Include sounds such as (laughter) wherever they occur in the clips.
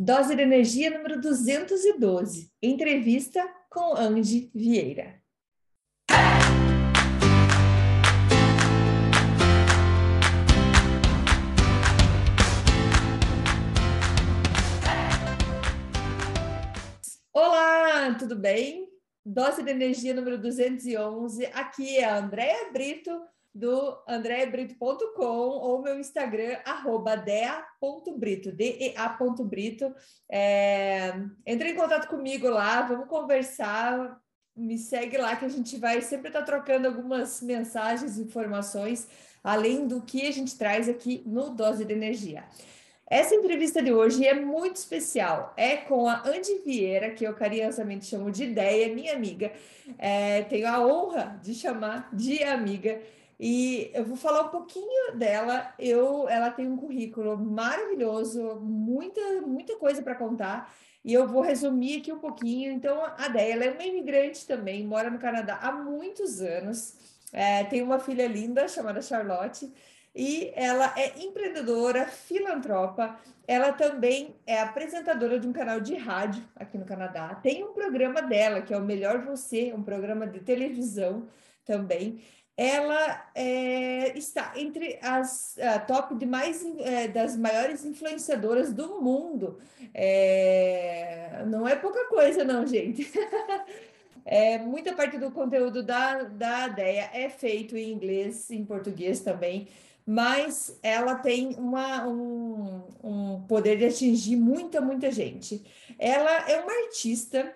Dose de energia número 212. Entrevista com Andy Vieira. Olá, tudo bem? Dose de energia número 211. Aqui é a Andréa Brito do andreabrito.com ou meu Instagram, arroba dea.brito, dea.brito. É, entre em contato comigo lá, vamos conversar, me segue lá que a gente vai sempre estar tá trocando algumas mensagens, informações, além do que a gente traz aqui no Dose de Energia. Essa entrevista de hoje é muito especial. É com a Andy Vieira, que eu carinhosamente chamo de Ideia, minha amiga. É, tenho a honra de chamar de amiga. E eu vou falar um pouquinho dela. Eu, ela tem um currículo maravilhoso, muita, muita coisa para contar. E eu vou resumir aqui um pouquinho. Então, a Déia, ela é uma imigrante também, mora no Canadá há muitos anos. É, tem uma filha linda chamada Charlotte. E ela é empreendedora, filantropa. Ela também é apresentadora de um canal de rádio aqui no Canadá. Tem um programa dela, que é o Melhor Você, um programa de televisão também ela é, está entre as top de mais é, das maiores influenciadoras do mundo. É, não é pouca coisa, não, gente. (laughs) É, muita parte do conteúdo da, da DEA é feito em inglês, em português também, mas ela tem uma, um, um poder de atingir muita, muita gente. Ela é uma artista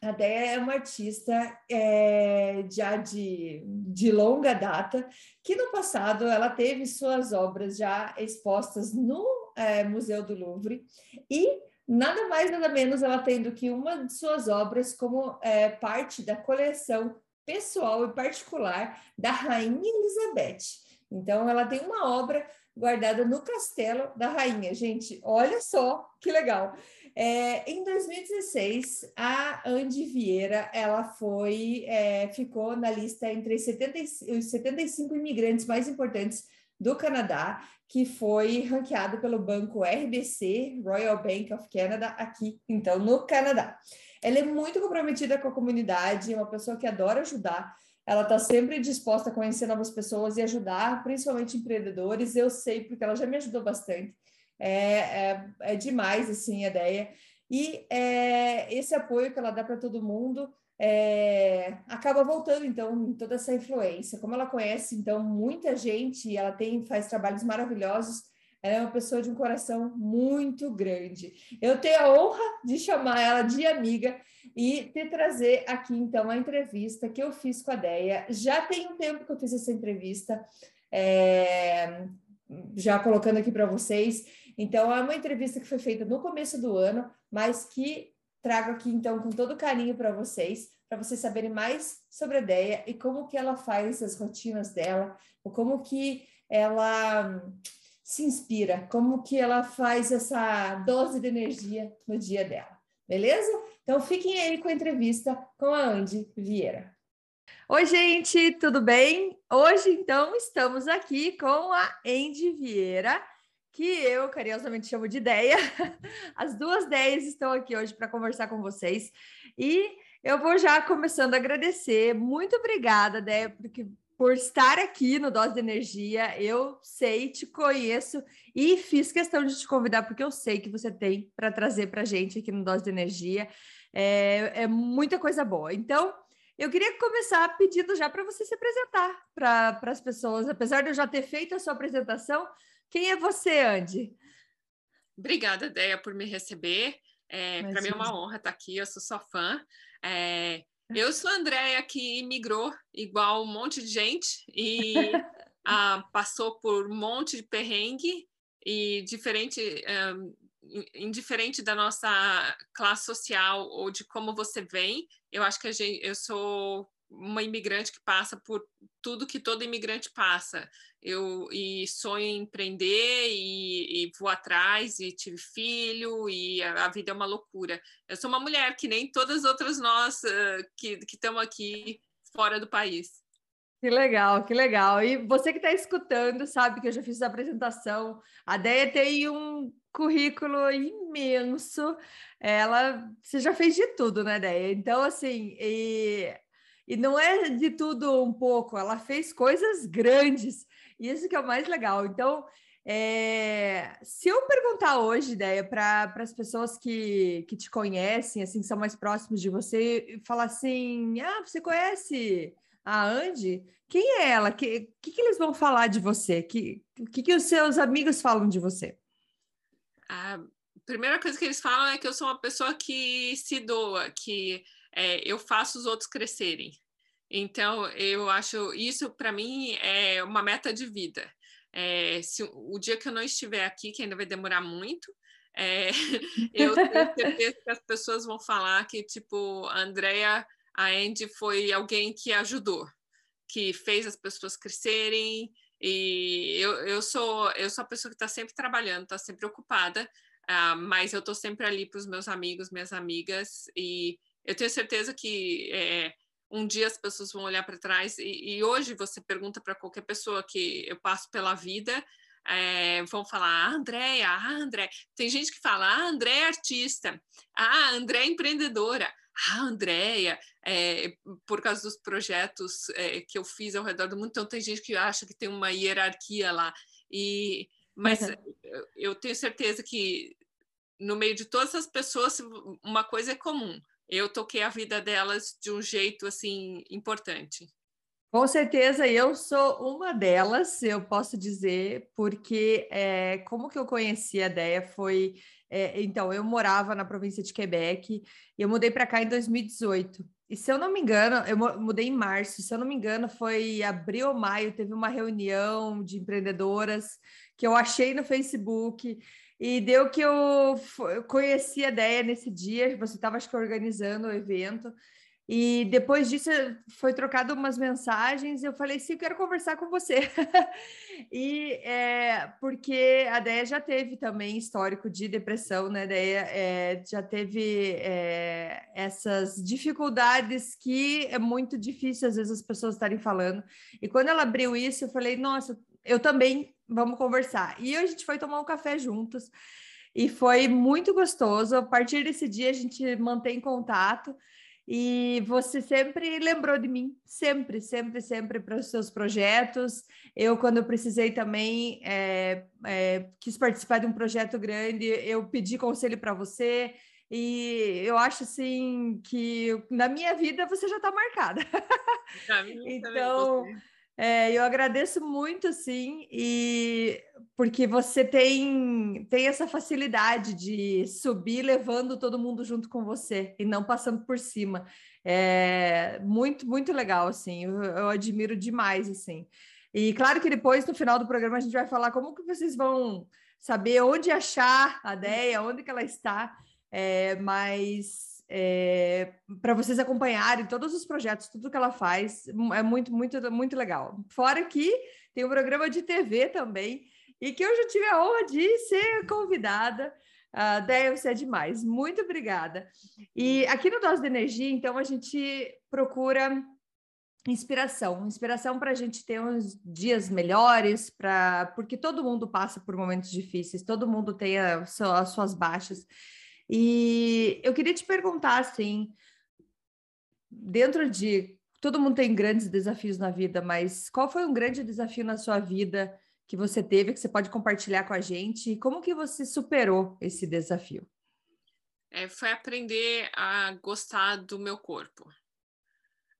a Déia é uma artista é, já de, de longa data, que no passado ela teve suas obras já expostas no é, Museu do Louvre e nada mais nada menos ela tem do que uma de suas obras como é, parte da coleção pessoal e particular da Rainha Elizabeth. Então ela tem uma obra guardada no castelo da rainha. Gente, olha só que legal. É, em 2016, a Andy Vieira, ela foi, é, ficou na lista entre 70, os 75 imigrantes mais importantes do Canadá, que foi ranqueado pelo banco RBC, Royal Bank of Canada, aqui, então, no Canadá. Ela é muito comprometida com a comunidade, é uma pessoa que adora ajudar, ela está sempre disposta a conhecer novas pessoas e ajudar, principalmente empreendedores. Eu sei, porque ela já me ajudou bastante. É, é, é demais, assim, a ideia. E é, esse apoio que ela dá para todo mundo é, acaba voltando, então, toda essa influência. Como ela conhece, então, muita gente, ela tem, faz trabalhos maravilhosos, ela é uma pessoa de um coração muito grande. Eu tenho a honra de chamar ela de amiga e te trazer aqui, então, a entrevista que eu fiz com a Deia. Já tem um tempo que eu fiz essa entrevista, é, já colocando aqui para vocês. Então, é uma entrevista que foi feita no começo do ano, mas que trago aqui, então, com todo carinho para vocês, para vocês saberem mais sobre a ideia e como que ela faz as rotinas dela, ou como que ela se inspira, como que ela faz essa dose de energia no dia dela, beleza? Então, fiquem aí com a entrevista com a Andy Vieira. Oi, gente, tudo bem? Hoje, então, estamos aqui com a Andy Vieira, que eu carinhosamente chamo de Ideia. (laughs) As duas ideias estão aqui hoje para conversar com vocês. E eu vou já começando a agradecer. Muito obrigada, Ideia, porque por estar aqui no Dose de Energia. Eu sei, te conheço e fiz questão de te convidar porque eu sei que você tem para trazer para a gente aqui no Dose de Energia. É, é muita coisa boa. Então, eu queria começar pedindo já para você se apresentar para as pessoas. Apesar de eu já ter feito a sua apresentação, quem é você, Andy? Obrigada, Deia, por me receber. É, para mim é uma honra estar aqui, eu sou sua fã. É, (laughs) eu sou a Andrea, que imigrou igual um monte de gente e (laughs) ah, passou por um monte de perrengue e diferente, um, indiferente da nossa classe social ou de como você vem, eu acho que gente, eu sou uma imigrante que passa por tudo que todo imigrante passa. Eu e sonho em empreender e, e vou atrás e tive filho e a, a, vida é uma loucura. Eu sou uma mulher que nem todas as outras nós uh, que estamos aqui fora do país. Que legal, que legal. E você que está escutando sabe que eu já fiz a apresentação. A Deia tem um currículo imenso. Ela, você já fez de tudo, né, Deia? Então, assim, e, e não é de tudo um pouco, ela fez coisas grandes. Isso que é o mais legal. Então, é, se eu perguntar hoje, ideia, para as pessoas que, que te conhecem, assim, que são mais próximos de você, falar assim: ah, você conhece a Andy? Quem é ela? O que, que, que, eles vão falar de você? O que, que, que os seus amigos falam de você? A primeira coisa que eles falam é que eu sou uma pessoa que se doa, que é, eu faço os outros crescerem. Então, eu acho isso para mim é uma meta de vida. É, se o dia que eu não estiver aqui, que ainda vai demorar muito, é, (laughs) eu tenho certeza que as pessoas vão falar que, tipo, a Andrea, a Andy foi alguém que ajudou, que fez as pessoas crescerem. E eu, eu, sou, eu sou a pessoa que está sempre trabalhando, está sempre ocupada, uh, mas eu estou sempre ali para os meus amigos, minhas amigas, e eu tenho certeza que. É, um dia as pessoas vão olhar para trás e, e, hoje você pergunta para qualquer pessoa que eu passo pela vida é, vão falar ah, Andréia, ah, André tem gente que fala ah, André é artista ah, André é empreendedora ah, Andréia, é, por causa dos projetos é, que eu fiz ao redor do mundo, então tem gente que acha que tem uma hierarquia lá, e, mas uhum. eu tenho certeza que no meio de todas as pessoas, uma coisa é comum, eu toquei a vida delas de um jeito assim importante. Com certeza, eu sou uma delas, eu posso dizer, porque é, como que eu conheci a Deia foi. É, então, eu morava na província de Quebec e eu mudei para cá em 2018. E se eu não me engano, eu mudei em março, se eu não me engano, foi abril ou maio, teve uma reunião de empreendedoras que eu achei no Facebook. E deu que eu, conheci a ideia nesse dia, você estava, acho que, organizando o evento. E depois disso foi trocado umas mensagens. Eu falei, sim, eu quero conversar com você. (laughs) e é, porque a Deia já teve também histórico de depressão, né? Deia é, já teve é, essas dificuldades que é muito difícil às vezes as pessoas estarem falando. E quando ela abriu isso, eu falei, nossa, eu também vamos conversar. E a gente foi tomar um café juntos e foi muito gostoso. A partir desse dia a gente mantém contato e você sempre lembrou de mim, sempre, sempre, sempre para os seus projetos. Eu, quando eu precisei também, é, é, quis participar de um projeto grande, eu pedi conselho para você. E eu acho assim que na minha vida você já está marcada. então, é, eu agradeço muito, sim, e porque você tem, tem essa facilidade de subir levando todo mundo junto com você e não passando por cima. É muito, muito legal, assim, eu, eu admiro demais, assim. E claro que depois, no final do programa, a gente vai falar como que vocês vão saber onde achar a ideia, onde que ela está, é, mas é, para vocês acompanharem todos os projetos, tudo que ela faz, é muito, muito, muito legal. Fora que tem um programa de TV também, e que eu tive a honra de ser convidada. Uh, Déia, você é demais. Muito obrigada. E aqui no Dose de Energia, então, a gente procura inspiração, inspiração para a gente ter uns dias melhores, para porque todo mundo passa por momentos difíceis, todo mundo tem a, as suas baixas. E eu queria te perguntar, assim, dentro de. Todo mundo tem grandes desafios na vida, mas qual foi um grande desafio na sua vida que você teve, que você pode compartilhar com a gente? E como que você superou esse desafio? É, foi aprender a gostar do meu corpo.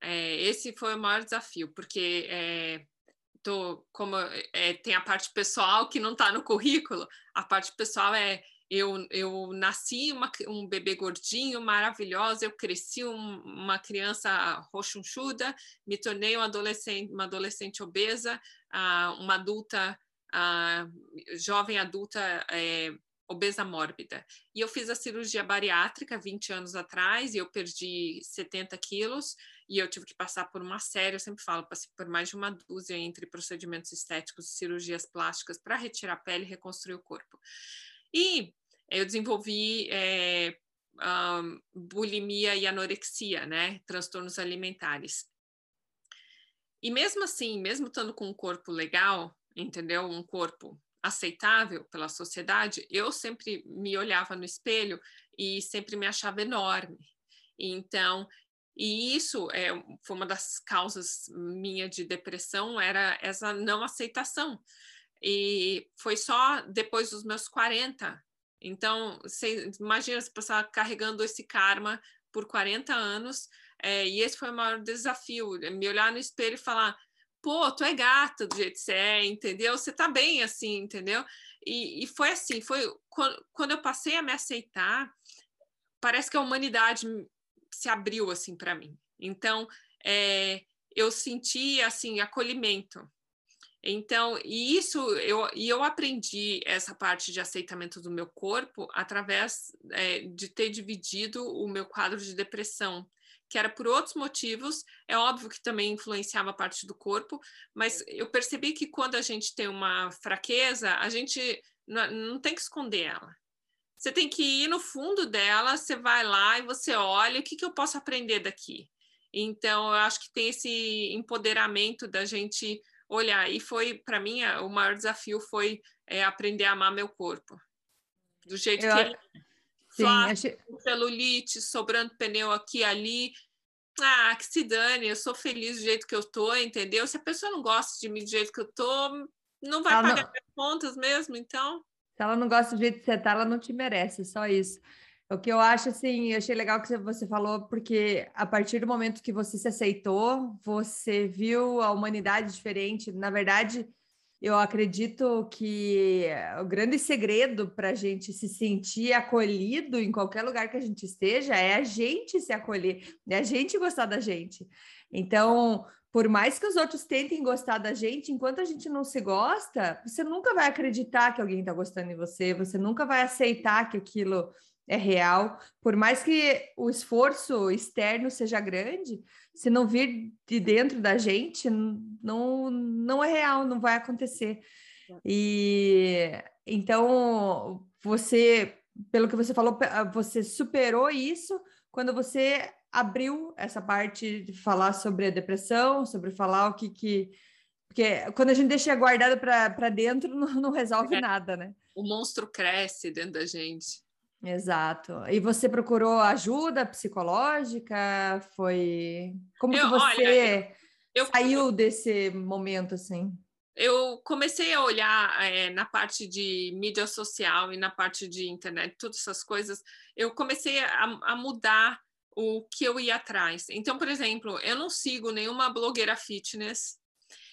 É, esse foi o maior desafio, porque é, tô, como é, tem a parte pessoal que não está no currículo, a parte pessoal é eu, eu nasci uma, um bebê gordinho, maravilhosa, eu cresci um, uma criança rochunchuda, me tornei uma adolescente, uma adolescente obesa, uh, uma adulta, uh, jovem adulta é, obesa mórbida. E eu fiz a cirurgia bariátrica 20 anos atrás e eu perdi 70 quilos e eu tive que passar por uma série, eu sempre falo, passei por mais de uma dúzia entre procedimentos estéticos e cirurgias plásticas para retirar a pele e reconstruir o corpo. E eu desenvolvi é, um, bulimia e anorexia, né? Transtornos alimentares. E mesmo assim, mesmo estando com um corpo legal, entendeu? Um corpo aceitável pela sociedade, eu sempre me olhava no espelho e sempre me achava enorme. Então, e isso é, foi uma das causas minha de depressão, era essa não aceitação. E foi só depois dos meus 40. Então, você imagina se passar carregando esse karma por 40 anos, é, e esse foi o maior desafio, é me olhar no espelho e falar, pô, tu é gata do jeito que você é, entendeu? Você tá bem assim, entendeu? E, e foi assim, foi quando, quando eu passei a me aceitar, parece que a humanidade se abriu assim para mim. Então, é, eu senti assim acolhimento. Então, e isso eu e eu aprendi essa parte de aceitamento do meu corpo através é, de ter dividido o meu quadro de depressão, que era por outros motivos. É óbvio que também influenciava a parte do corpo, mas eu percebi que quando a gente tem uma fraqueza, a gente não, não tem que esconder ela. Você tem que ir no fundo dela, você vai lá e você olha o que, que eu posso aprender daqui. Então, eu acho que tem esse empoderamento da gente olhar. E foi, para mim, o maior desafio foi é, aprender a amar meu corpo. Do jeito eu... que ele Sim, achei... celulite, sobrando pneu aqui ali. Ah, que se dane, eu sou feliz do jeito que eu tô, entendeu? Se a pessoa não gosta de mim do jeito que eu tô, não vai ela pagar não... as contas mesmo, então. Se ela não gosta do jeito que você tá, ela não te merece, só isso. O que eu acho, assim, eu achei legal que você falou, porque a partir do momento que você se aceitou, você viu a humanidade diferente. Na verdade, eu acredito que o grande segredo para a gente se sentir acolhido em qualquer lugar que a gente esteja é a gente se acolher, é a gente gostar da gente. Então, por mais que os outros tentem gostar da gente, enquanto a gente não se gosta, você nunca vai acreditar que alguém está gostando de você, você nunca vai aceitar que aquilo é real. Por mais que o esforço externo seja grande, se não vir de dentro da gente, não, não é real, não vai acontecer. E então você, pelo que você falou, você superou isso quando você abriu essa parte de falar sobre a depressão, sobre falar o que que porque quando a gente deixa guardado para dentro, (laughs) não, não resolve é. nada, né? O monstro cresce dentro da gente. Exato. E você procurou ajuda psicológica? Foi como eu, que você olha, eu, saiu eu, desse momento assim? Eu comecei a olhar é, na parte de mídia social e na parte de internet, todas essas coisas. Eu comecei a, a mudar o que eu ia atrás. Então, por exemplo, eu não sigo nenhuma blogueira fitness.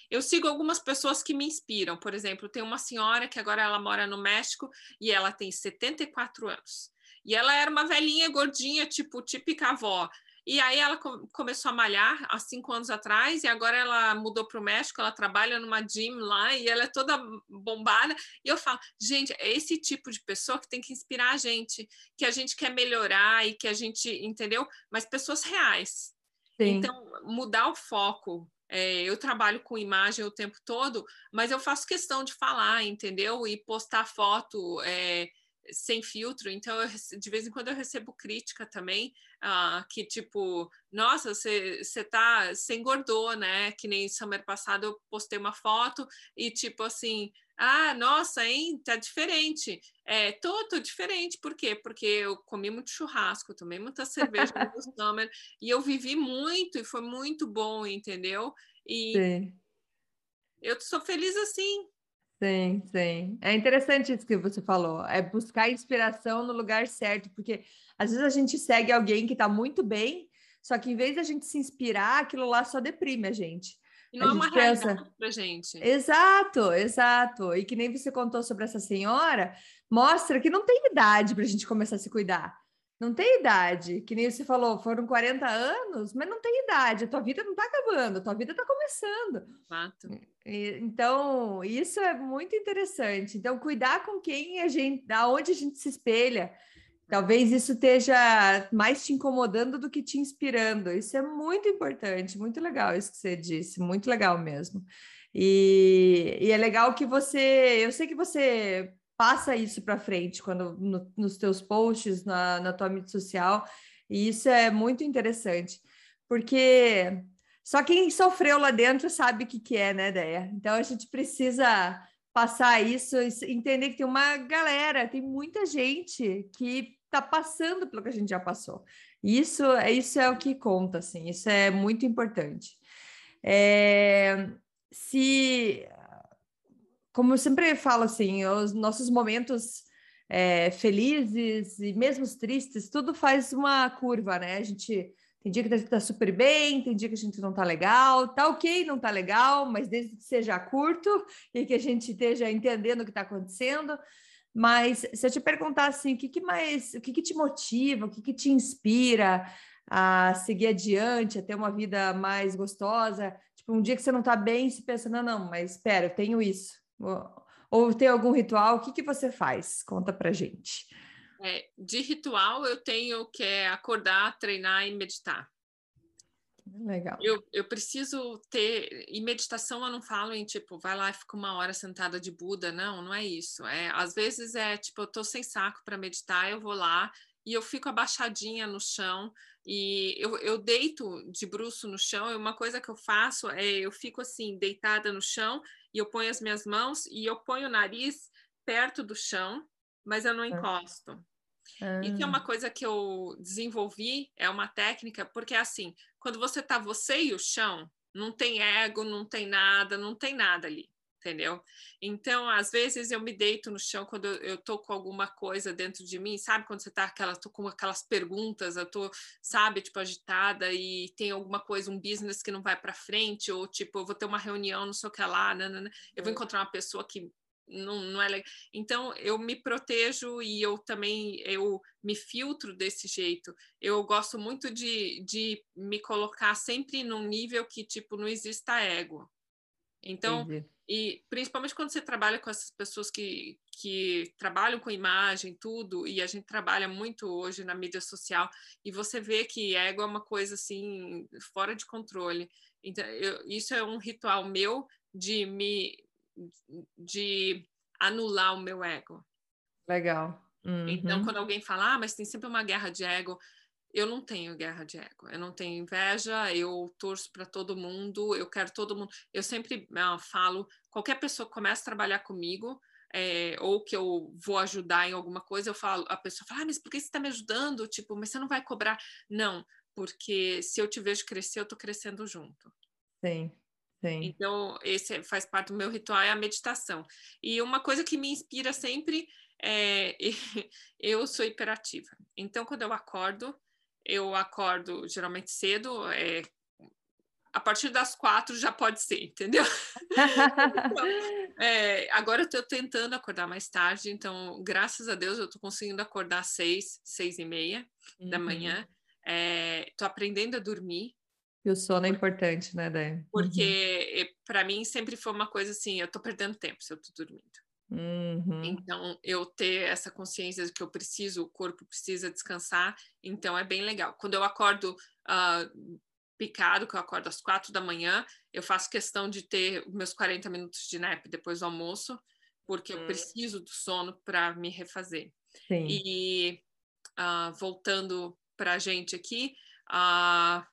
Eu sigo algumas pessoas que me inspiram. Por exemplo, tem uma senhora que agora ela mora no México e ela tem 74 anos. E ela era uma velhinha gordinha, tipo típica avó. E aí ela começou a malhar há cinco anos atrás e agora ela mudou para o México, ela trabalha numa gym lá e ela é toda bombada. E eu falo, gente, é esse tipo de pessoa que tem que inspirar a gente, que a gente quer melhorar e que a gente, entendeu? Mas pessoas reais. Sim. Então, mudar o foco. É, eu trabalho com imagem o tempo todo, mas eu faço questão de falar, entendeu? E postar foto. É, sem filtro, então eu, de vez em quando eu recebo crítica também, uh, que tipo, nossa, você tá, você engordou, né? Que nem summer passado eu postei uma foto e tipo assim, ah, nossa, hein, tá diferente. É, tô, tô diferente, por quê? Porque eu comi muito churrasco, tomei muita cerveja (laughs) no summer e eu vivi muito e foi muito bom, entendeu? E Sim. eu sou feliz assim, Sim, sim. É interessante isso que você falou. É buscar inspiração no lugar certo, porque às vezes a gente segue alguém que está muito bem, só que em vez de a gente se inspirar, aquilo lá só deprime a gente. E não a é uma pensa... pra gente. Exato, exato. E que nem você contou sobre essa senhora, mostra que não tem idade para a gente começar a se cuidar. Não tem idade, que nem você falou, foram 40 anos, mas não tem idade, a tua vida não está acabando, a tua vida está começando. Fato. E, então, isso é muito interessante. Então, cuidar com quem a gente, aonde a gente se espelha, talvez isso esteja mais te incomodando do que te inspirando. Isso é muito importante, muito legal isso que você disse, muito legal mesmo. E, e é legal que você, eu sei que você passa isso para frente quando no, nos teus posts, na, na tua mídia social, e isso é muito interessante, porque só quem sofreu lá dentro sabe o que, que é, né, Deia? Então a gente precisa passar isso, entender que tem uma galera, tem muita gente que está passando pelo que a gente já passou. Isso, isso é o que conta, assim, isso é muito importante. É, se, como eu sempre falo, assim, os nossos momentos é, felizes e mesmo tristes, tudo faz uma curva, né? A gente tem dia que tá, tá, super bem, tem dia que a gente não tá legal, tá ok, não tá legal, mas desde que seja curto e que a gente esteja entendendo o que está acontecendo. Mas se eu te perguntar assim, o que, que mais, o que, que te motiva, o que, que te inspira a seguir adiante, a ter uma vida mais gostosa? Tipo, um dia que você não tá bem, se pensa, não, não, mas espera, eu tenho isso ou tem algum ritual? O que, que você faz? Conta pra gente. É, de ritual, eu tenho que é acordar, treinar e meditar. Legal. Eu, eu preciso ter. E meditação eu não falo em tipo, vai lá e fica uma hora sentada de Buda. Não, não é isso. É, às vezes é tipo, eu tô sem saco para meditar, eu vou lá e eu fico abaixadinha no chão e eu, eu deito de bruço no chão. E uma coisa que eu faço é eu fico assim, deitada no chão e eu ponho as minhas mãos e eu ponho o nariz perto do chão, mas eu não encosto. Ah. Isso é uma coisa que eu desenvolvi, é uma técnica, porque assim, quando você tá você e o chão, não tem ego, não tem nada, não tem nada ali entendeu? Então, às vezes eu me deito no chão quando eu, eu tô com alguma coisa dentro de mim, sabe? Quando você tá aquela, tô com aquelas perguntas, eu tô, sabe, tipo, agitada e tem alguma coisa, um business que não vai para frente, ou tipo, eu vou ter uma reunião, não sei o que lá, nanana, eu vou é. encontrar uma pessoa que não, não é legal. Então, eu me protejo e eu também eu me filtro desse jeito. Eu gosto muito de, de me colocar sempre num nível que, tipo, não exista ego. Então, Entendi. E principalmente quando você trabalha com essas pessoas que, que trabalham com imagem, tudo, e a gente trabalha muito hoje na mídia social, e você vê que ego é uma coisa assim, fora de controle. Então, eu, isso é um ritual meu de me de anular o meu ego. Legal. Então, uhum. Então, quando alguém fala, ah, mas tem sempre uma guerra de ego, eu não tenho guerra de ego, eu não tenho inveja, eu torço para todo mundo, eu quero todo mundo. Eu sempre uh, falo, qualquer pessoa que começa a trabalhar comigo, é, ou que eu vou ajudar em alguma coisa, eu falo, a pessoa fala, ah, mas por que você está me ajudando? Tipo, mas você não vai cobrar? Não, porque se eu te vejo crescer, eu estou crescendo junto. Sim. Sim. Então, esse faz parte do meu ritual, é a meditação. E uma coisa que me inspira sempre é, (laughs) eu sou hiperativa. Então, quando eu acordo, eu acordo geralmente cedo, é, a partir das quatro já pode ser, entendeu? então, (laughs) é, agora eu estou tentando acordar mais tarde, então, graças a Deus, eu estou conseguindo acordar às seis, seis e meia uhum. da manhã. Estou é, aprendendo a dormir. E o sono é importante, né, Dé? Porque uhum. para mim sempre foi uma coisa assim, eu estou perdendo tempo se eu estou dormindo. Uhum. Então, eu ter essa consciência de que eu preciso, o corpo precisa descansar, então é bem legal. Quando eu acordo uh, picado, que eu acordo às quatro da manhã, eu faço questão de ter meus 40 minutos de nap depois do almoço, porque eu hum. preciso do sono para me refazer. Sim. E uh, voltando para a gente aqui, uh,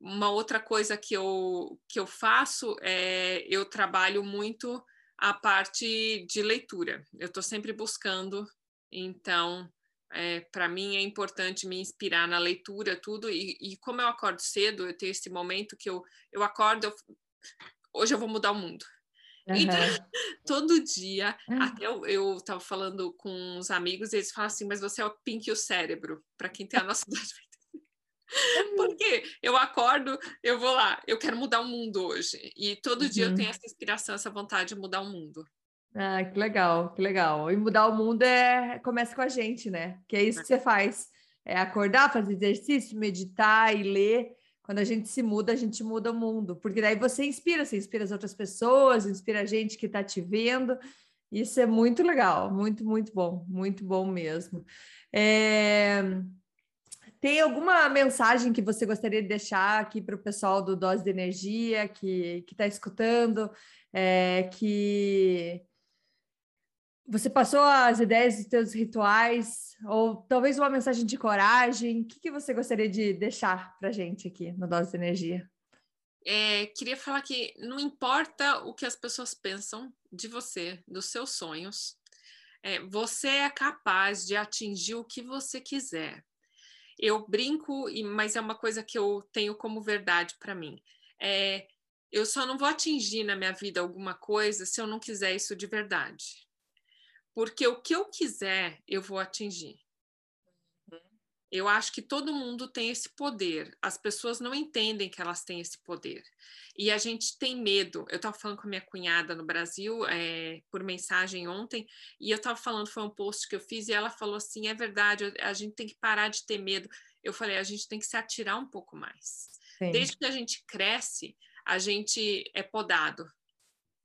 uma outra coisa que eu, que eu faço é eu trabalho muito a parte de leitura. Eu estou sempre buscando, então, é, para mim é importante me inspirar na leitura, tudo. E, e, como eu acordo cedo, eu tenho esse momento que eu, eu acordo, eu, hoje eu vou mudar o mundo. Uhum. Então, (laughs) todo dia, uhum. até eu estava falando com uns amigos, e eles falam assim, mas você é o pink e o cérebro, para quem tem a nossa idade (laughs) Porque eu acordo, eu vou lá, eu quero mudar o mundo hoje. E todo uhum. dia eu tenho uhum. essa inspiração, essa vontade de mudar o mundo. Ah, que legal, que legal. E mudar o mundo é começa com a gente, né? Que é isso que você faz. É acordar, fazer exercício, meditar e ler. Quando a gente se muda, a gente muda o mundo. Porque daí você inspira, você inspira as outras pessoas, inspira a gente que está te vendo. Isso é muito legal, muito, muito bom, muito bom mesmo. É... Tem alguma mensagem que você gostaria de deixar aqui para o pessoal do Dose de Energia que está escutando, é, que você passou as ideias dos seus rituais, ou talvez uma mensagem de coragem? O que, que você gostaria de deixar para a gente aqui no Dose de Energia? É, queria falar que não importa o que as pessoas pensam, de você, dos seus sonhos. É, você é capaz de atingir o que você quiser. Eu brinco, mas é uma coisa que eu tenho como verdade para mim. É, eu só não vou atingir na minha vida alguma coisa se eu não quiser isso de verdade. Porque o que eu quiser, eu vou atingir. Eu acho que todo mundo tem esse poder. As pessoas não entendem que elas têm esse poder. E a gente tem medo. Eu estava falando com a minha cunhada no Brasil é, por mensagem ontem, e eu estava falando, foi um post que eu fiz, e ela falou assim: é verdade, a gente tem que parar de ter medo. Eu falei: a gente tem que se atirar um pouco mais. Sim. Desde que a gente cresce, a gente é podado.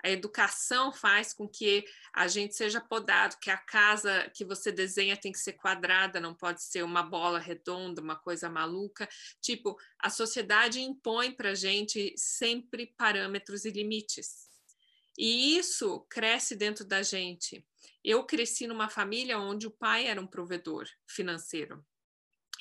A educação faz com que a gente seja podado, que a casa que você desenha tem que ser quadrada, não pode ser uma bola redonda, uma coisa maluca. Tipo, a sociedade impõe para a gente sempre parâmetros e limites. E isso cresce dentro da gente. Eu cresci numa família onde o pai era um provedor financeiro.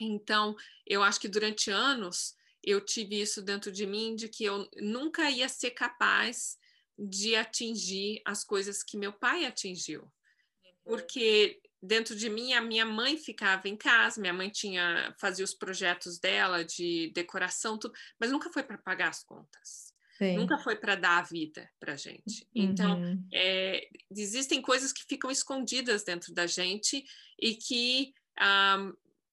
Então, eu acho que durante anos eu tive isso dentro de mim, de que eu nunca ia ser capaz de atingir as coisas que meu pai atingiu. Uhum. Porque dentro de mim a minha mãe ficava em casa, minha mãe tinha fazia os projetos dela de decoração tudo, mas nunca foi para pagar as contas. Sim. Nunca foi para dar a vida para gente. Então, uhum. é, existem coisas que ficam escondidas dentro da gente e que um, ah,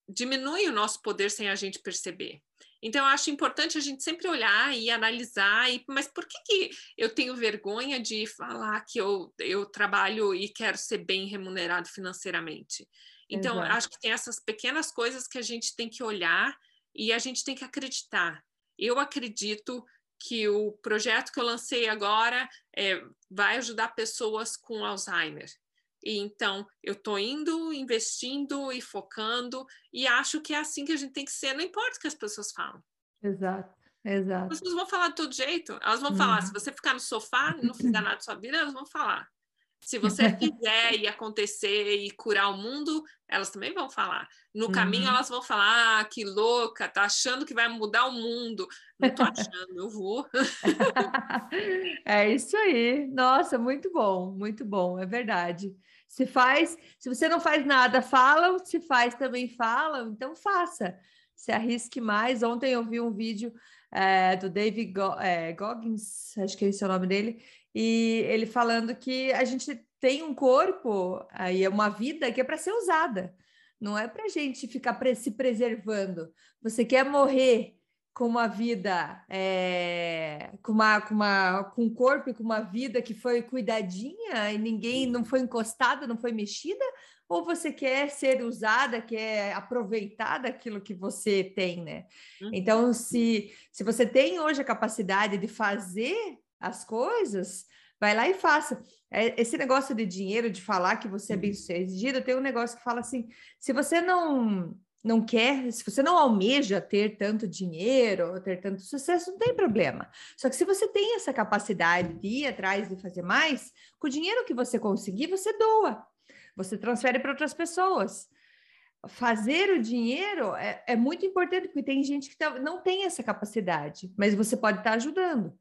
diminuem o nosso poder sem a gente perceber. Então, eu acho importante a gente sempre olhar e analisar, e, mas por que, que eu tenho vergonha de falar que eu, eu trabalho e quero ser bem remunerado financeiramente? Então, Exato. acho que tem essas pequenas coisas que a gente tem que olhar e a gente tem que acreditar. Eu acredito que o projeto que eu lancei agora é, vai ajudar pessoas com Alzheimer. E então, eu estou indo, investindo e focando, e acho que é assim que a gente tem que ser, não importa o que as pessoas falam. Exato, exato. As pessoas vão falar de todo jeito, elas vão uhum. falar, se você ficar no sofá não fizer nada da sua vida, elas vão falar. Se você fizer e acontecer e curar o mundo, elas também vão falar. No uhum. caminho, elas vão falar: ah, que louca, tá achando que vai mudar o mundo. Não tô achando, eu vou. (laughs) é isso aí. Nossa, muito bom, muito bom, é verdade. Se faz, se você não faz nada, fala, se faz também fala, então faça. Se arrisque mais. Ontem eu vi um vídeo é, do David Go é, Goggins, acho que esse é o nome dele, e ele falando que a gente tem um corpo, aí é uma vida que é para ser usada, não é para a gente ficar se preservando. Você quer morrer com uma vida, é, com, uma, com, uma, com um corpo e com uma vida que foi cuidadinha e ninguém não foi encostada, não foi mexida? Ou você quer ser usada, quer aproveitar daquilo que você tem, né? Uhum. Então, se, se você tem hoje a capacidade de fazer as coisas, vai lá e faça. É, esse negócio de dinheiro, de falar que você é bem sucedido, tem um negócio que fala assim: se você não não quer, se você não almeja ter tanto dinheiro, ter tanto sucesso, não tem problema. Só que se você tem essa capacidade de ir atrás de fazer mais, com o dinheiro que você conseguir, você doa. Você transfere para outras pessoas. Fazer o dinheiro é, é muito importante, porque tem gente que tá, não tem essa capacidade, mas você pode estar tá ajudando.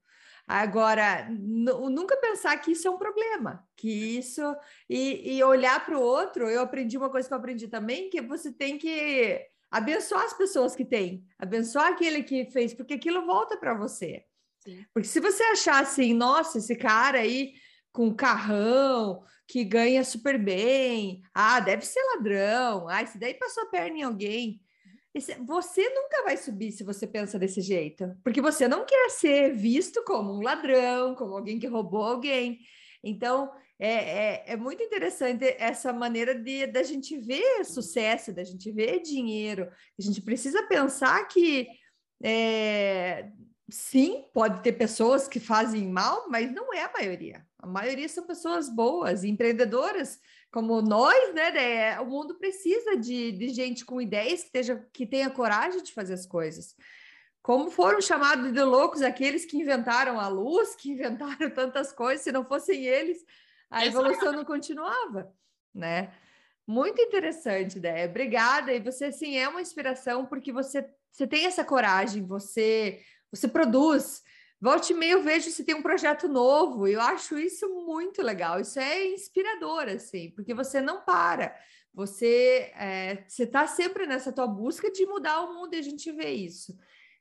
Agora, nunca pensar que isso é um problema, que isso e, e olhar para o outro. Eu aprendi uma coisa que eu aprendi também, que você tem que abençoar as pessoas que têm, abençoar aquele que fez, porque aquilo volta para você. Sim. Porque se você achar assim, nossa, esse cara aí com carrão, que ganha super bem, ah, deve ser ladrão, ah, esse daí passou a perna em alguém. Você nunca vai subir se você pensa desse jeito, porque você não quer ser visto como um ladrão, como alguém que roubou alguém. Então, é, é, é muito interessante essa maneira de da gente ver sucesso, da gente ver dinheiro. A gente precisa pensar que é, sim, pode ter pessoas que fazem mal, mas não é a maioria. A maioria são pessoas boas, empreendedoras como nós, né, né? O mundo precisa de, de gente com ideias que, esteja, que tenha coragem de fazer as coisas. Como foram chamados de loucos aqueles que inventaram a luz, que (laughs) inventaram tantas coisas, se não fossem eles, a evolução não continuava, né? Muito interessante, ideia. Obrigada. E você, sim, é uma inspiração porque você, você tem essa coragem, você, você produz, Volte e meia eu vejo se tem um projeto novo. Eu acho isso muito legal. Isso é inspirador, assim, porque você não para. Você é, está sempre nessa tua busca de mudar o mundo e a gente vê isso.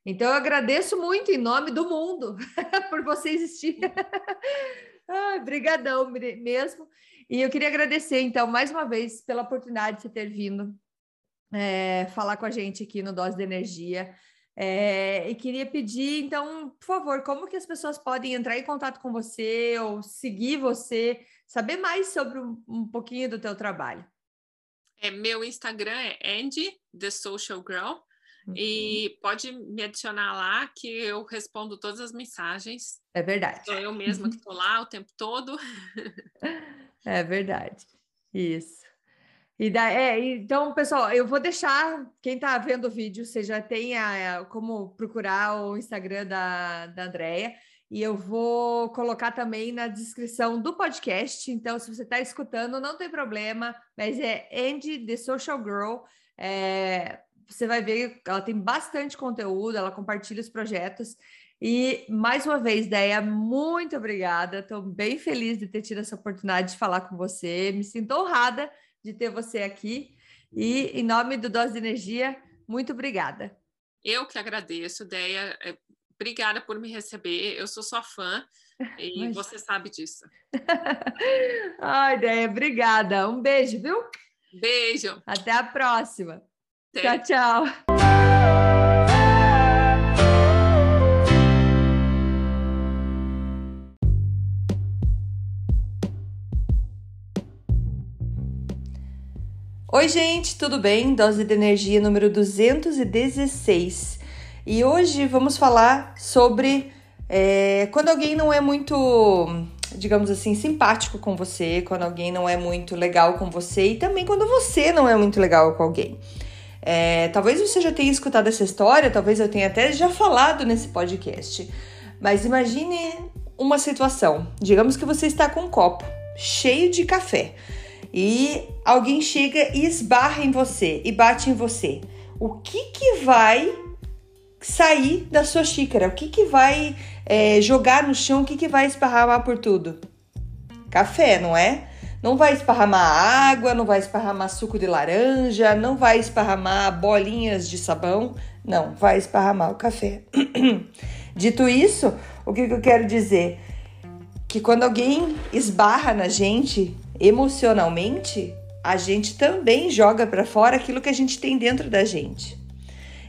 Então, eu agradeço muito em nome do mundo (laughs) por você existir. (laughs) Obrigadão mesmo. E eu queria agradecer, então, mais uma vez, pela oportunidade de você ter vindo é, falar com a gente aqui no Dose de Energia. É, e queria pedir, então, por favor, como que as pessoas podem entrar em contato com você ou seguir você, saber mais sobre um, um pouquinho do teu trabalho? É, meu Instagram é Andy, The Social Girl, uhum. e pode me adicionar lá que eu respondo todas as mensagens. É verdade. Sou eu mesma que estou lá o tempo todo. (laughs) é verdade. Isso. E da, é, então, pessoal, eu vou deixar, quem está vendo o vídeo, você já tem a, como procurar o Instagram da, da Andrea. E eu vou colocar também na descrição do podcast. Então, se você está escutando, não tem problema, mas é Andy The Social Girl. É, você vai ver, ela tem bastante conteúdo, ela compartilha os projetos. E mais uma vez, Deia, muito obrigada. Estou bem feliz de ter tido essa oportunidade de falar com você. Me sinto honrada de ter você aqui. E em nome do Dose de Energia, muito obrigada. Eu que agradeço, Deia. É, Obrigada por me receber. Eu sou sua fã (laughs) e Mas... você sabe disso. (laughs) Ai, ideia, obrigada. Um beijo, viu? Beijo. Até a próxima. Até. Tchau, tchau. Oi, gente, tudo bem? Dose de energia número 216. E hoje vamos falar sobre é, quando alguém não é muito, digamos assim, simpático com você, quando alguém não é muito legal com você e também quando você não é muito legal com alguém. É, talvez você já tenha escutado essa história, talvez eu tenha até já falado nesse podcast, mas imagine uma situação. Digamos que você está com um copo cheio de café e alguém chega e esbarra em você e bate em você. O que que vai sair da sua xícara? O que, que vai é, jogar no chão? O que, que vai esparramar por tudo? Café, não é? Não vai esparramar água, não vai esparramar suco de laranja, não vai esparramar bolinhas de sabão, não, vai esparramar o café. (clears throat) Dito isso, o que, que eu quero dizer? Que quando alguém esbarra na gente emocionalmente, a gente também joga para fora aquilo que a gente tem dentro da gente.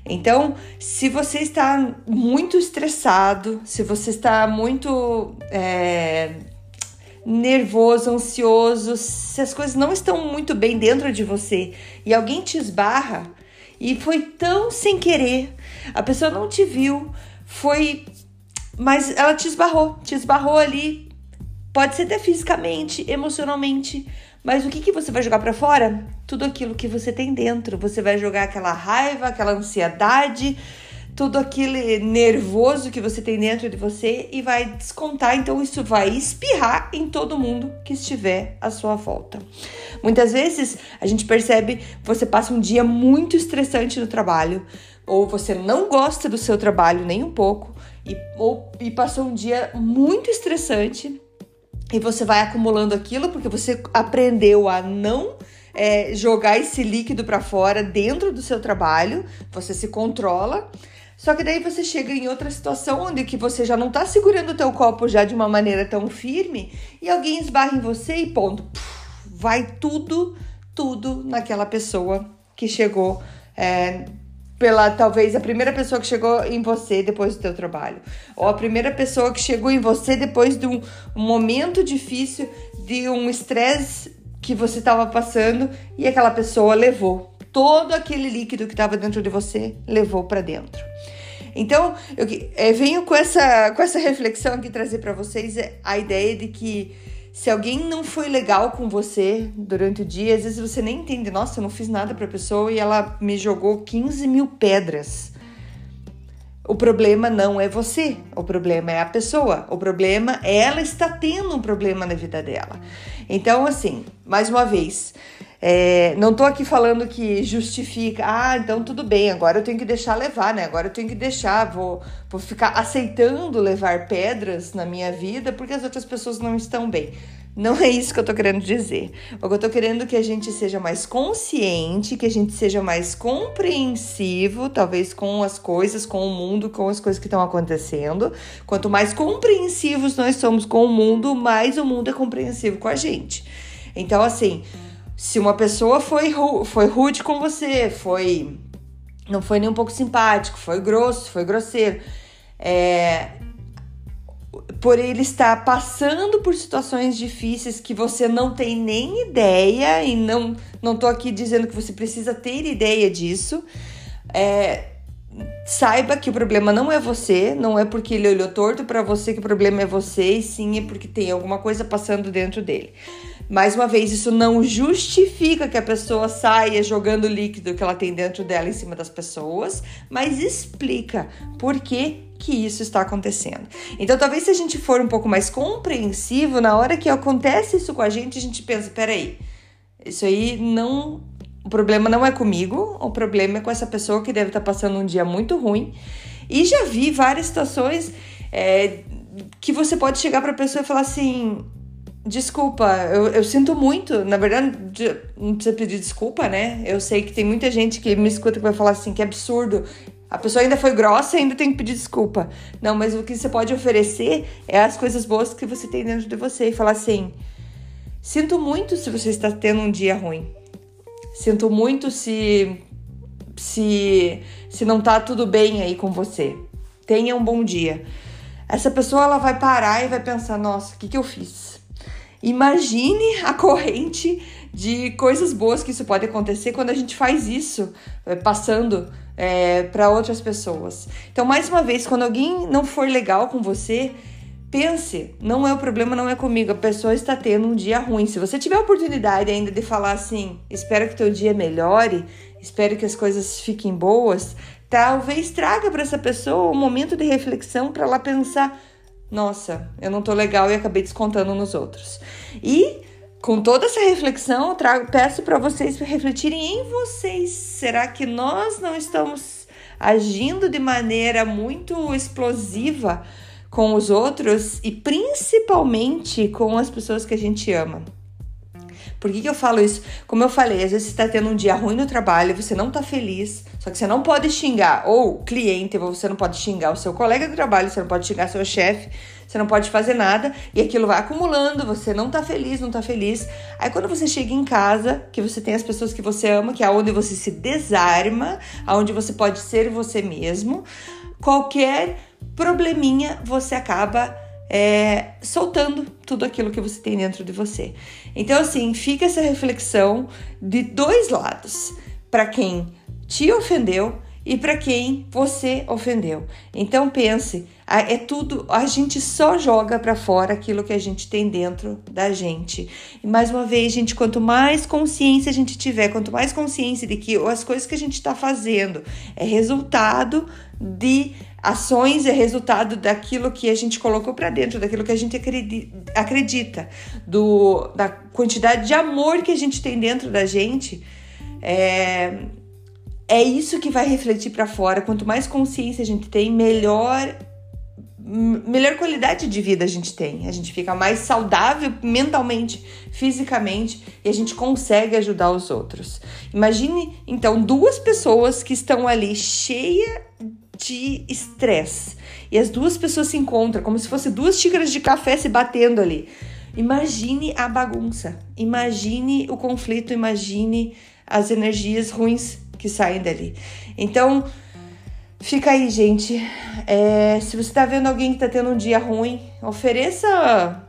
Então, se você está muito estressado, se você está muito é, nervoso, ansioso, se as coisas não estão muito bem dentro de você e alguém te esbarra e foi tão sem querer, a pessoa não te viu, foi. Mas ela te esbarrou, te esbarrou ali. Pode ser até fisicamente, emocionalmente, mas o que, que você vai jogar para fora? Tudo aquilo que você tem dentro. Você vai jogar aquela raiva, aquela ansiedade, tudo aquele nervoso que você tem dentro de você e vai descontar. Então, isso vai espirrar em todo mundo que estiver à sua volta. Muitas vezes a gente percebe você passa um dia muito estressante no trabalho, ou você não gosta do seu trabalho nem um pouco, e, ou, e passou um dia muito estressante e você vai acumulando aquilo porque você aprendeu a não é, jogar esse líquido para fora dentro do seu trabalho, você se controla. Só que daí você chega em outra situação onde que você já não está segurando o teu copo já de uma maneira tão firme e alguém esbarra em você e ponto, vai tudo, tudo naquela pessoa que chegou é, pela talvez a primeira pessoa que chegou em você depois do teu trabalho, ou a primeira pessoa que chegou em você depois de um, momento difícil, de um estresse que você estava passando e aquela pessoa levou todo aquele líquido que estava dentro de você, levou para dentro. Então, eu, é, venho com essa, com essa reflexão aqui trazer para vocês a ideia de que se alguém não foi legal com você durante o dia, às vezes você nem entende, nossa, eu não fiz nada pra pessoa e ela me jogou 15 mil pedras. O problema não é você, o problema é a pessoa, o problema ela está tendo um problema na vida dela. Então, assim, mais uma vez, é, não tô aqui falando que justifica, ah, então tudo bem, agora eu tenho que deixar levar, né? Agora eu tenho que deixar, vou, vou ficar aceitando levar pedras na minha vida porque as outras pessoas não estão bem. Não é isso que eu tô querendo dizer. O que eu tô querendo é que a gente seja mais consciente, que a gente seja mais compreensivo, talvez com as coisas, com o mundo, com as coisas que estão acontecendo. Quanto mais compreensivos nós somos com o mundo, mais o mundo é compreensivo com a gente. Então, assim, se uma pessoa foi, foi rude com você, foi não foi nem um pouco simpático, foi grosso, foi grosseiro, é, por ele estar passando por situações difíceis que você não tem nem ideia e não não tô aqui dizendo que você precisa ter ideia disso. É, saiba que o problema não é você, não é porque ele olhou torto para você que o problema é você, e sim é porque tem alguma coisa passando dentro dele. Mais uma vez, isso não justifica que a pessoa saia jogando líquido que ela tem dentro dela em cima das pessoas, mas explica por que, que isso está acontecendo. Então, talvez se a gente for um pouco mais compreensivo, na hora que acontece isso com a gente, a gente pensa: peraí, isso aí não. O problema não é comigo, o problema é com essa pessoa que deve estar passando um dia muito ruim. E já vi várias situações é, que você pode chegar para a pessoa e falar assim: Desculpa, eu, eu sinto muito. Na verdade, não precisa pedir desculpa, né? Eu sei que tem muita gente que me escuta que vai falar assim, que absurdo. A pessoa ainda foi grossa e ainda tem que pedir desculpa. Não, mas o que você pode oferecer é as coisas boas que você tem dentro de você e falar assim: sinto muito se você está tendo um dia ruim. Sinto muito se se se não tá tudo bem aí com você. Tenha um bom dia. Essa pessoa ela vai parar e vai pensar: nossa, o que, que eu fiz? Imagine a corrente de coisas boas que isso pode acontecer quando a gente faz isso, eh, passando é, para outras pessoas. Então, mais uma vez, quando alguém não for legal com você, pense, não é o problema, não é comigo, a pessoa está tendo um dia ruim. Se você tiver a oportunidade ainda de falar assim, espero que teu dia melhore, espero que as coisas fiquem boas, talvez traga para essa pessoa um momento de reflexão para ela pensar nossa, eu não tô legal e acabei descontando nos outros. E com toda essa reflexão, trago, peço para vocês refletirem em vocês. Será que nós não estamos agindo de maneira muito explosiva com os outros e principalmente com as pessoas que a gente ama? Por que, que eu falo isso? Como eu falei, às vezes você está tendo um dia ruim no trabalho, você não está feliz, só que você não pode xingar ou cliente, você não pode xingar o seu colega de trabalho, você não pode xingar seu chefe, você não pode fazer nada e aquilo vai acumulando, você não tá feliz, não tá feliz. Aí quando você chega em casa, que você tem as pessoas que você ama, que é onde você se desarma, aonde você pode ser você mesmo, qualquer probleminha você acaba é, soltando tudo aquilo que você tem dentro de você. Então, assim, fica essa reflexão de dois lados. Para quem te ofendeu e para quem você ofendeu. Então pense, é tudo, a gente só joga para fora aquilo que a gente tem dentro da gente. E mais uma vez, gente, quanto mais consciência a gente tiver, quanto mais consciência de que as coisas que a gente está fazendo é resultado de ações, é resultado daquilo que a gente colocou para dentro, daquilo que a gente acredita, do, da quantidade de amor que a gente tem dentro da gente. É, é isso que vai refletir para fora. Quanto mais consciência a gente tem, melhor melhor qualidade de vida a gente tem. A gente fica mais saudável mentalmente, fisicamente e a gente consegue ajudar os outros. Imagine então duas pessoas que estão ali cheia de estresse e as duas pessoas se encontram como se fossem duas xícaras de café se batendo ali. Imagine a bagunça, imagine o conflito, imagine as energias ruins que saem dali. Então, fica aí, gente. É, se você tá vendo alguém que tá tendo um dia ruim, ofereça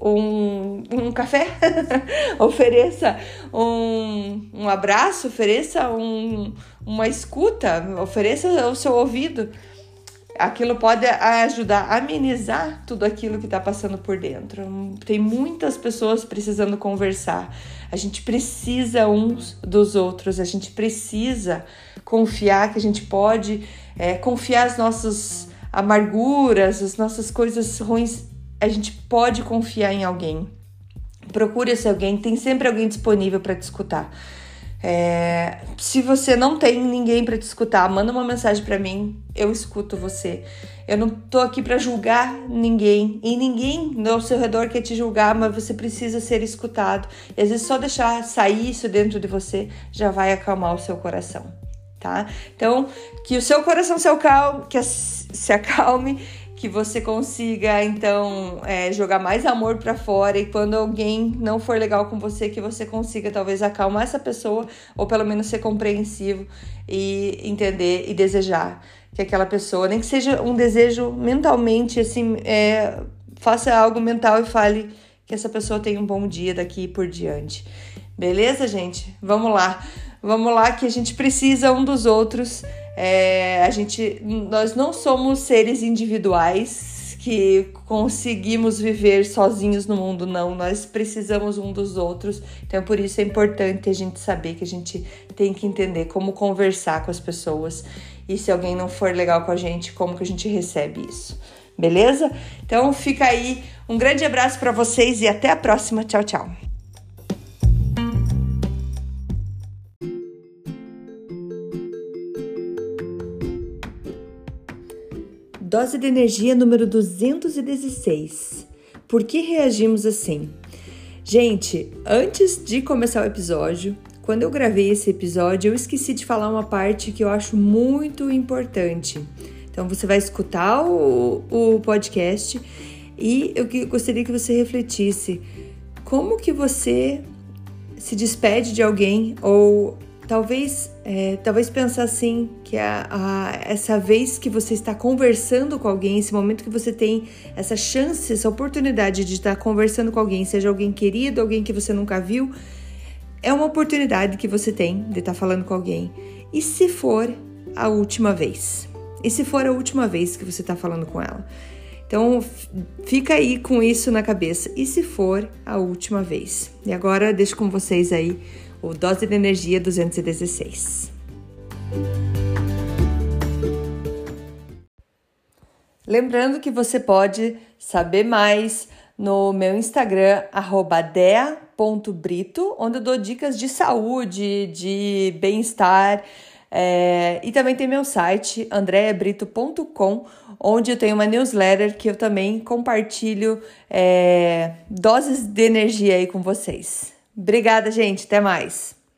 um, um café, (laughs) ofereça um, um abraço, ofereça um, uma escuta, ofereça o seu ouvido. Aquilo pode ajudar a amenizar tudo aquilo que está passando por dentro. Tem muitas pessoas precisando conversar. A gente precisa uns dos outros, a gente precisa confiar, que a gente pode é, confiar as nossas amarguras, as nossas coisas ruins, a gente pode confiar em alguém. Procure esse alguém, tem sempre alguém disponível para te escutar. É, se você não tem ninguém para te escutar, manda uma mensagem para mim, eu escuto você. Eu não tô aqui para julgar ninguém e ninguém no seu redor quer te julgar, mas você precisa ser escutado. E às vezes só deixar sair isso dentro de você já vai acalmar o seu coração, tá? Então, que o seu coração se acalme, que se acalme que você consiga então é, jogar mais amor para fora e quando alguém não for legal com você que você consiga talvez acalmar essa pessoa ou pelo menos ser compreensivo e entender e desejar que aquela pessoa nem que seja um desejo mentalmente assim é, faça algo mental e fale que essa pessoa tenha um bom dia daqui por diante. Beleza gente? Vamos lá. Vamos lá que a gente precisa um dos outros é, a gente, nós não somos seres individuais que conseguimos viver sozinhos no mundo, não. Nós precisamos um dos outros. Então, por isso é importante a gente saber que a gente tem que entender como conversar com as pessoas e se alguém não for legal com a gente, como que a gente recebe isso. Beleza? Então, fica aí. Um grande abraço para vocês e até a próxima. Tchau, tchau. Dose de energia número 216. Por que reagimos assim? Gente, antes de começar o episódio, quando eu gravei esse episódio, eu esqueci de falar uma parte que eu acho muito importante. Então você vai escutar o, o podcast e eu gostaria que você refletisse como que você se despede de alguém ou Talvez, é, talvez pensar assim que a, a, essa vez que você está conversando com alguém, esse momento que você tem essa chance, essa oportunidade de estar conversando com alguém, seja alguém querido, alguém que você nunca viu, é uma oportunidade que você tem de estar falando com alguém. E se for a última vez? E se for a última vez que você está falando com ela? Então, fica aí com isso na cabeça. E se for a última vez? E agora deixo com vocês aí o Dose de Energia 216. Lembrando que você pode saber mais no meu Instagram, dea.brito, onde eu dou dicas de saúde, de bem-estar. É, e também tem meu site, andreabrito.com, onde eu tenho uma newsletter que eu também compartilho é, doses de energia aí com vocês. Obrigada, gente. Até mais.